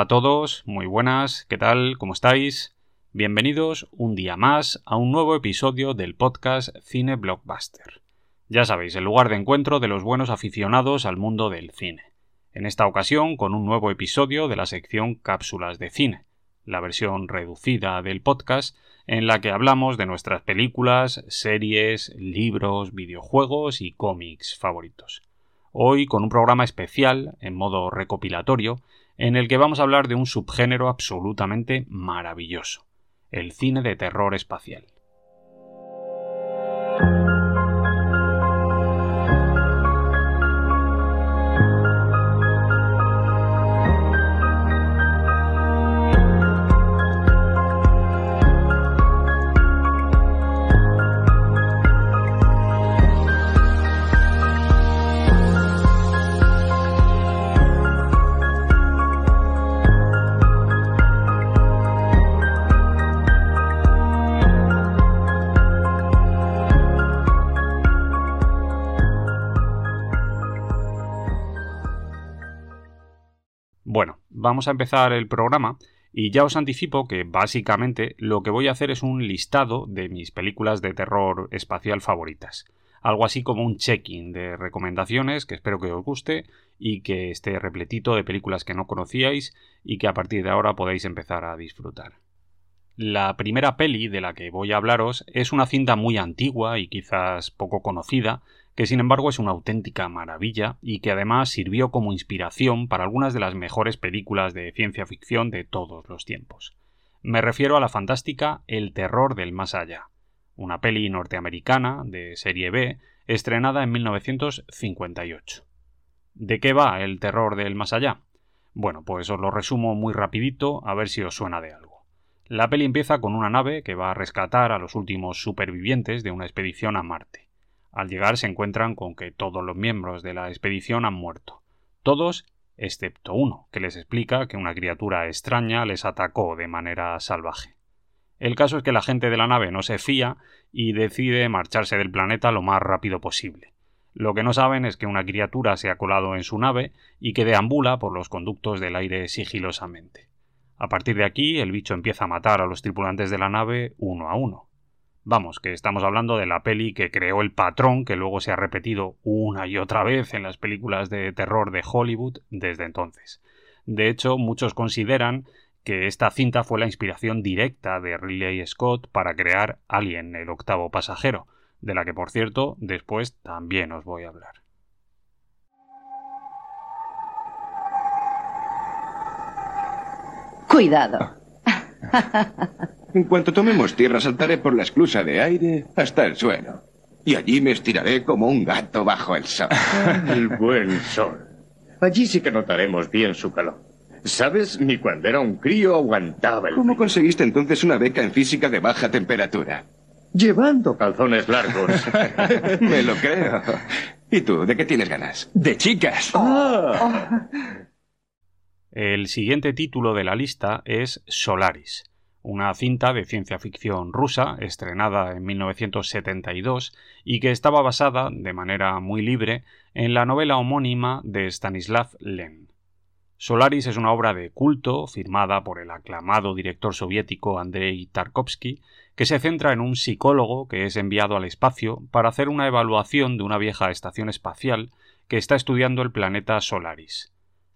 a todos, muy buenas, ¿qué tal? ¿Cómo estáis? Bienvenidos un día más a un nuevo episodio del podcast Cine Blockbuster. Ya sabéis, el lugar de encuentro de los buenos aficionados al mundo del cine. En esta ocasión con un nuevo episodio de la sección Cápsulas de Cine, la versión reducida del podcast en la que hablamos de nuestras películas, series, libros, videojuegos y cómics favoritos. Hoy con un programa especial, en modo recopilatorio, en el que vamos a hablar de un subgénero absolutamente maravilloso, el cine de terror espacial. Vamos a empezar el programa y ya os anticipo que básicamente lo que voy a hacer es un listado de mis películas de terror espacial favoritas. Algo así como un check-in de recomendaciones que espero que os guste y que esté repletito de películas que no conocíais y que a partir de ahora podéis empezar a disfrutar. La primera peli de la que voy a hablaros es una cinta muy antigua y quizás poco conocida, que sin embargo es una auténtica maravilla y que además sirvió como inspiración para algunas de las mejores películas de ciencia ficción de todos los tiempos. Me refiero a la fantástica El terror del más allá, una peli norteamericana de serie B estrenada en 1958. ¿De qué va el terror del más allá? Bueno, pues os lo resumo muy rapidito a ver si os suena de algo. La peli empieza con una nave que va a rescatar a los últimos supervivientes de una expedición a Marte. Al llegar se encuentran con que todos los miembros de la expedición han muerto. Todos excepto uno, que les explica que una criatura extraña les atacó de manera salvaje. El caso es que la gente de la nave no se fía y decide marcharse del planeta lo más rápido posible. Lo que no saben es que una criatura se ha colado en su nave y que deambula por los conductos del aire sigilosamente. A partir de aquí, el bicho empieza a matar a los tripulantes de la nave uno a uno. Vamos, que estamos hablando de la peli que creó el patrón que luego se ha repetido una y otra vez en las películas de terror de Hollywood desde entonces. De hecho, muchos consideran que esta cinta fue la inspiración directa de Ridley Scott para crear Alien, el octavo pasajero, de la que por cierto después también os voy a hablar. Cuidado. En cuanto tomemos tierra, saltaré por la esclusa de aire hasta el suelo. Y allí me estiraré como un gato bajo el sol. el buen sol. Allí sí que notaremos bien su calor. ¿Sabes? Ni cuando era un crío aguantaba el... ¿Cómo conseguiste entonces una beca en física de baja temperatura? Llevando calzones largos. me lo creo. ¿Y tú, de qué tienes ganas? De chicas. Ah. El siguiente título de la lista es Solaris una cinta de ciencia ficción rusa estrenada en 1972 y que estaba basada, de manera muy libre, en la novela homónima de Stanislav Lem. Solaris es una obra de culto firmada por el aclamado director soviético Andrei Tarkovsky, que se centra en un psicólogo que es enviado al espacio para hacer una evaluación de una vieja estación espacial que está estudiando el planeta Solaris.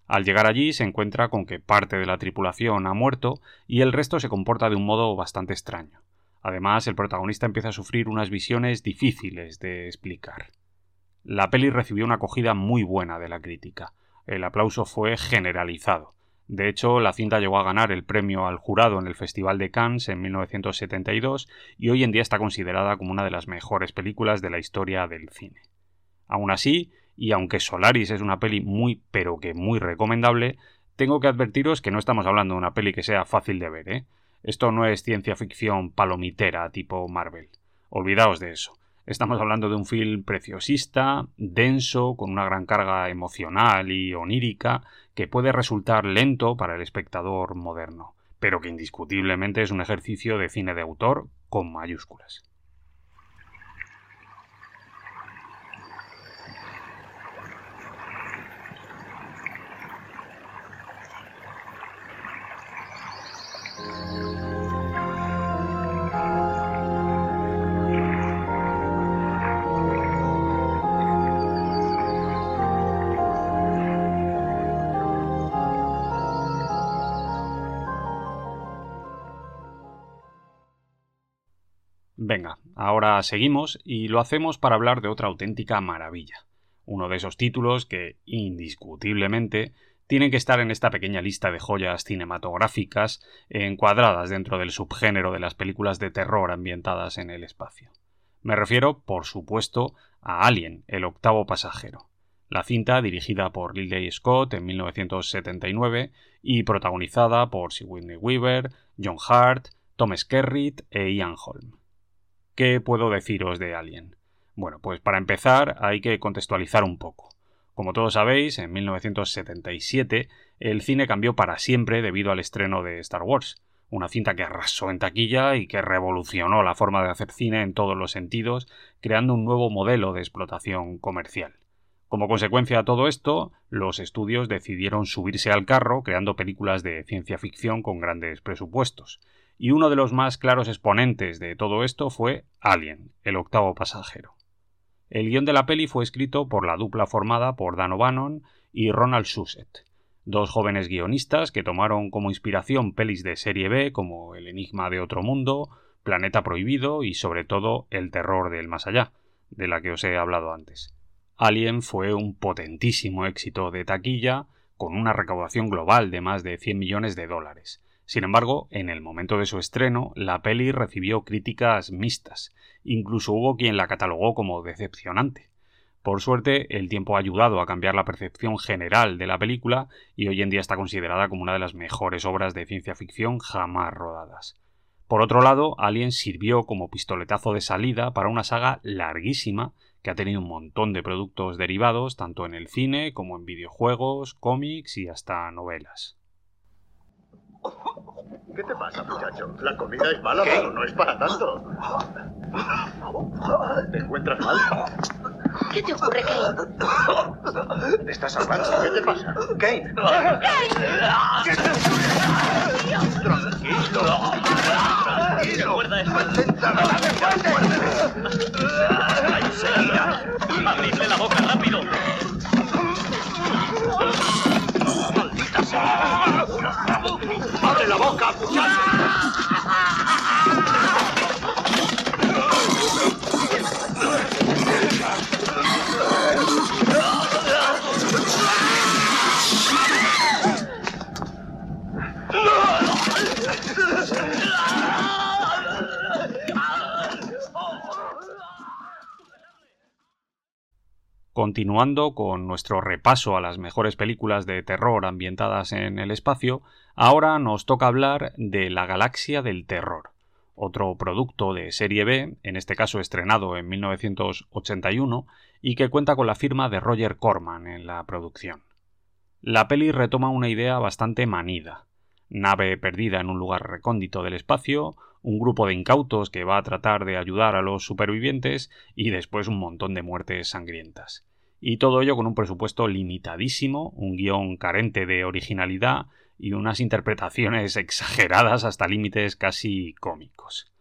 Al llegar allí se encuentra con que parte de la tripulación ha muerto y el resto se comporta de un modo bastante extraño. Además, el protagonista empieza a sufrir unas visiones difíciles de explicar. La peli recibió una acogida muy buena de la crítica. El aplauso fue generalizado. De hecho, la cinta llegó a ganar el premio al jurado en el Festival de Cannes en 1972 y hoy en día está considerada como una de las mejores películas de la historia del cine. Aún así, y aunque Solaris es una peli muy pero que muy recomendable, tengo que advertiros que no estamos hablando de una peli que sea fácil de ver, ¿eh? Esto no es ciencia ficción palomitera tipo Marvel. Olvidaos de eso. Estamos hablando de un film preciosista, denso, con una gran carga emocional y onírica, que puede resultar lento para el espectador moderno, pero que indiscutiblemente es un ejercicio de cine de autor con mayúsculas. Venga, ahora seguimos y lo hacemos para hablar de otra auténtica maravilla. Uno de esos títulos que, indiscutiblemente, tienen que estar en esta pequeña lista de joyas cinematográficas encuadradas dentro del subgénero de las películas de terror ambientadas en el espacio. Me refiero, por supuesto, a Alien, el octavo pasajero. La cinta, dirigida por Ridley Scott en 1979 y protagonizada por Sigourney Weaver, John Hart, Tom Skerritt e Ian Holm. ¿Qué puedo deciros de Alien? Bueno, pues para empezar hay que contextualizar un poco. Como todos sabéis, en 1977 el cine cambió para siempre debido al estreno de Star Wars, una cinta que arrasó en taquilla y que revolucionó la forma de hacer cine en todos los sentidos, creando un nuevo modelo de explotación comercial. Como consecuencia de todo esto, los estudios decidieron subirse al carro creando películas de ciencia ficción con grandes presupuestos, y uno de los más claros exponentes de todo esto fue Alien, el octavo pasajero. El guion de la peli fue escrito por la dupla formada por Dan O'Bannon y Ronald Shusett, dos jóvenes guionistas que tomaron como inspiración pelis de serie B como El Enigma de Otro Mundo, Planeta Prohibido y sobre todo El Terror del Más Allá, de la que os he hablado antes. Alien fue un potentísimo éxito de taquilla, con una recaudación global de más de 100 millones de dólares, sin embargo, en el momento de su estreno, la peli recibió críticas mixtas, incluso hubo quien la catalogó como decepcionante. Por suerte, el tiempo ha ayudado a cambiar la percepción general de la película y hoy en día está considerada como una de las mejores obras de ciencia ficción jamás rodadas. Por otro lado, Alien sirvió como pistoletazo de salida para una saga larguísima que ha tenido un montón de productos derivados tanto en el cine como en videojuegos, cómics y hasta novelas. ¿Qué te pasa, muchacho? La comida es mala, pero no es para tanto. ¿Te encuentras mal? ¿Qué te ocurre, Kane? ¿Te estás ahogando? ¿Qué te pasa? Kane. Tranquilo. Tranquilo. Recuerda esto. Ahí ¡Abre la boca, muchacho! Continuando con nuestro repaso a las mejores películas de terror ambientadas en el espacio, ahora nos toca hablar de La Galaxia del Terror, otro producto de serie B, en este caso estrenado en 1981, y que cuenta con la firma de Roger Corman en la producción. La peli retoma una idea bastante manida. Nave perdida en un lugar recóndito del espacio, un grupo de incautos que va a tratar de ayudar a los supervivientes y después un montón de muertes sangrientas y todo ello con un presupuesto limitadísimo, un guion carente de originalidad y unas interpretaciones exageradas hasta límites casi cómicos.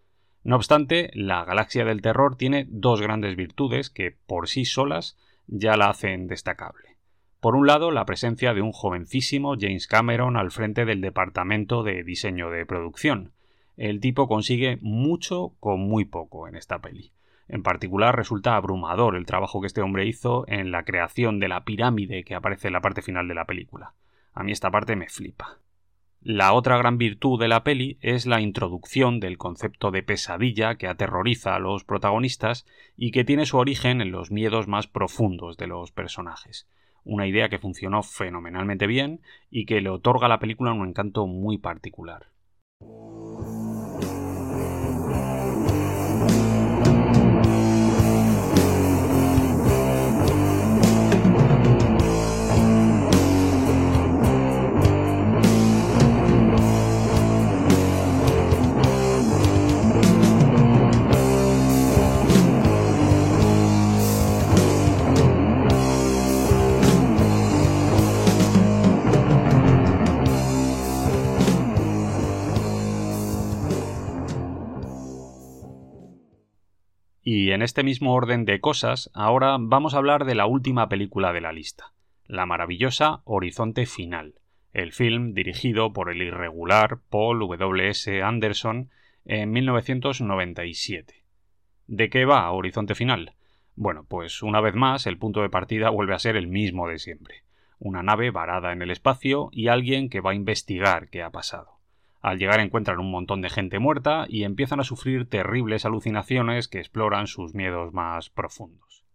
No obstante, la Galaxia del Terror tiene dos grandes virtudes que por sí solas ya la hacen destacable. Por un lado, la presencia de un jovencísimo James Cameron al frente del departamento de diseño de producción. El tipo consigue mucho con muy poco en esta peli. En particular resulta abrumador el trabajo que este hombre hizo en la creación de la pirámide que aparece en la parte final de la película. A mí esta parte me flipa. La otra gran virtud de la peli es la introducción del concepto de pesadilla que aterroriza a los protagonistas y que tiene su origen en los miedos más profundos de los personajes. Una idea que funcionó fenomenalmente bien y que le otorga a la película un encanto muy particular. En este mismo orden de cosas, ahora vamos a hablar de la última película de la lista, la maravillosa Horizonte Final, el film dirigido por el irregular Paul W.S. Anderson en 1997. ¿De qué va Horizonte Final? Bueno, pues una vez más el punto de partida vuelve a ser el mismo de siempre. Una nave varada en el espacio y alguien que va a investigar qué ha pasado. Al llegar encuentran un montón de gente muerta y empiezan a sufrir terribles alucinaciones que exploran sus miedos más profundos.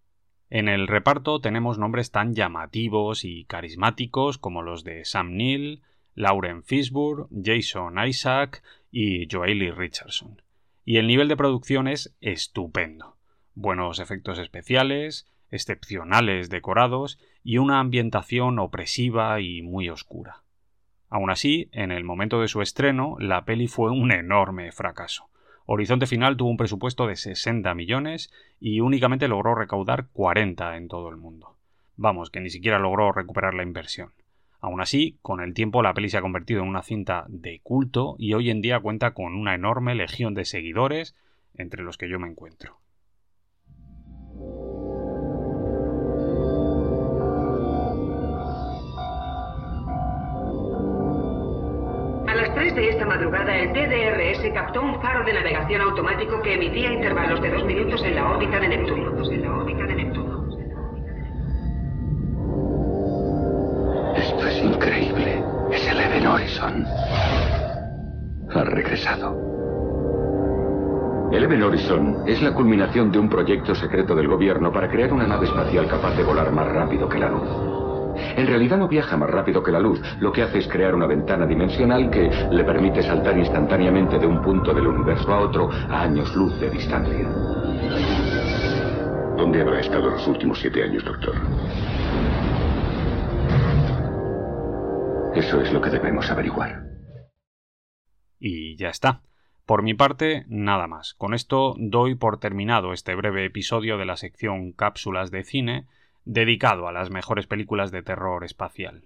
En el reparto tenemos nombres tan llamativos y carismáticos como los de Sam Neill, Lauren Fishburne, Jason Isaac y Joely Richardson. Y el nivel de producción es estupendo. Buenos efectos especiales, excepcionales decorados y una ambientación opresiva y muy oscura. Aún así, en el momento de su estreno, la peli fue un enorme fracaso. Horizonte Final tuvo un presupuesto de 60 millones y únicamente logró recaudar 40 en todo el mundo. Vamos, que ni siquiera logró recuperar la inversión. Aún así, con el tiempo la peli se ha convertido en una cinta de culto y hoy en día cuenta con una enorme legión de seguidores, entre los que yo me encuentro. Madrugada, el TDRS captó un faro de navegación automático que emitía intervalos de dos minutos en la órbita de Neptuno. Esto es increíble. Es el Even Horizon. Ha regresado. El Even Horizon es la culminación de un proyecto secreto del gobierno para crear una nave espacial capaz de volar más rápido que la luz. En realidad no viaja más rápido que la luz. Lo que hace es crear una ventana dimensional que le permite saltar instantáneamente de un punto del universo a otro a años luz de distancia. ¿Dónde habrá estado los últimos siete años, doctor? Eso es lo que debemos averiguar. Y ya está. Por mi parte, nada más. Con esto doy por terminado este breve episodio de la sección Cápsulas de Cine dedicado a las mejores películas de terror espacial.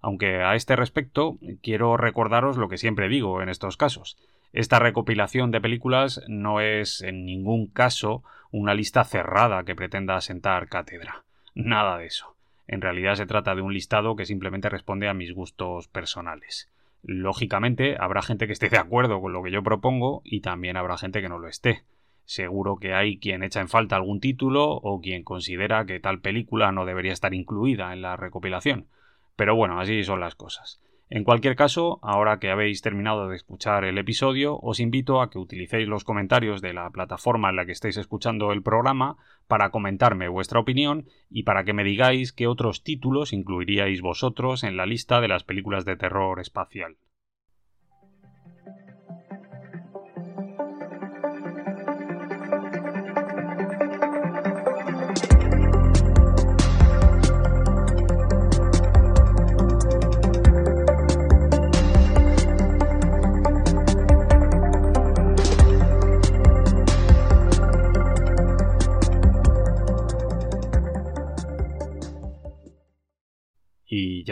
Aunque a este respecto quiero recordaros lo que siempre digo en estos casos. Esta recopilación de películas no es en ningún caso una lista cerrada que pretenda sentar cátedra. Nada de eso. En realidad se trata de un listado que simplemente responde a mis gustos personales. Lógicamente habrá gente que esté de acuerdo con lo que yo propongo y también habrá gente que no lo esté. Seguro que hay quien echa en falta algún título o quien considera que tal película no debería estar incluida en la recopilación. Pero bueno, así son las cosas. En cualquier caso, ahora que habéis terminado de escuchar el episodio, os invito a que utilicéis los comentarios de la plataforma en la que estáis escuchando el programa para comentarme vuestra opinión y para que me digáis qué otros títulos incluiríais vosotros en la lista de las películas de terror espacial.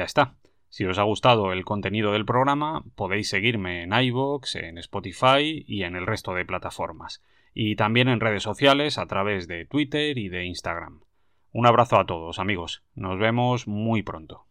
Está. Si os ha gustado el contenido del programa, podéis seguirme en iVoox, en Spotify y en el resto de plataformas. Y también en redes sociales a través de Twitter y de Instagram. Un abrazo a todos, amigos. Nos vemos muy pronto.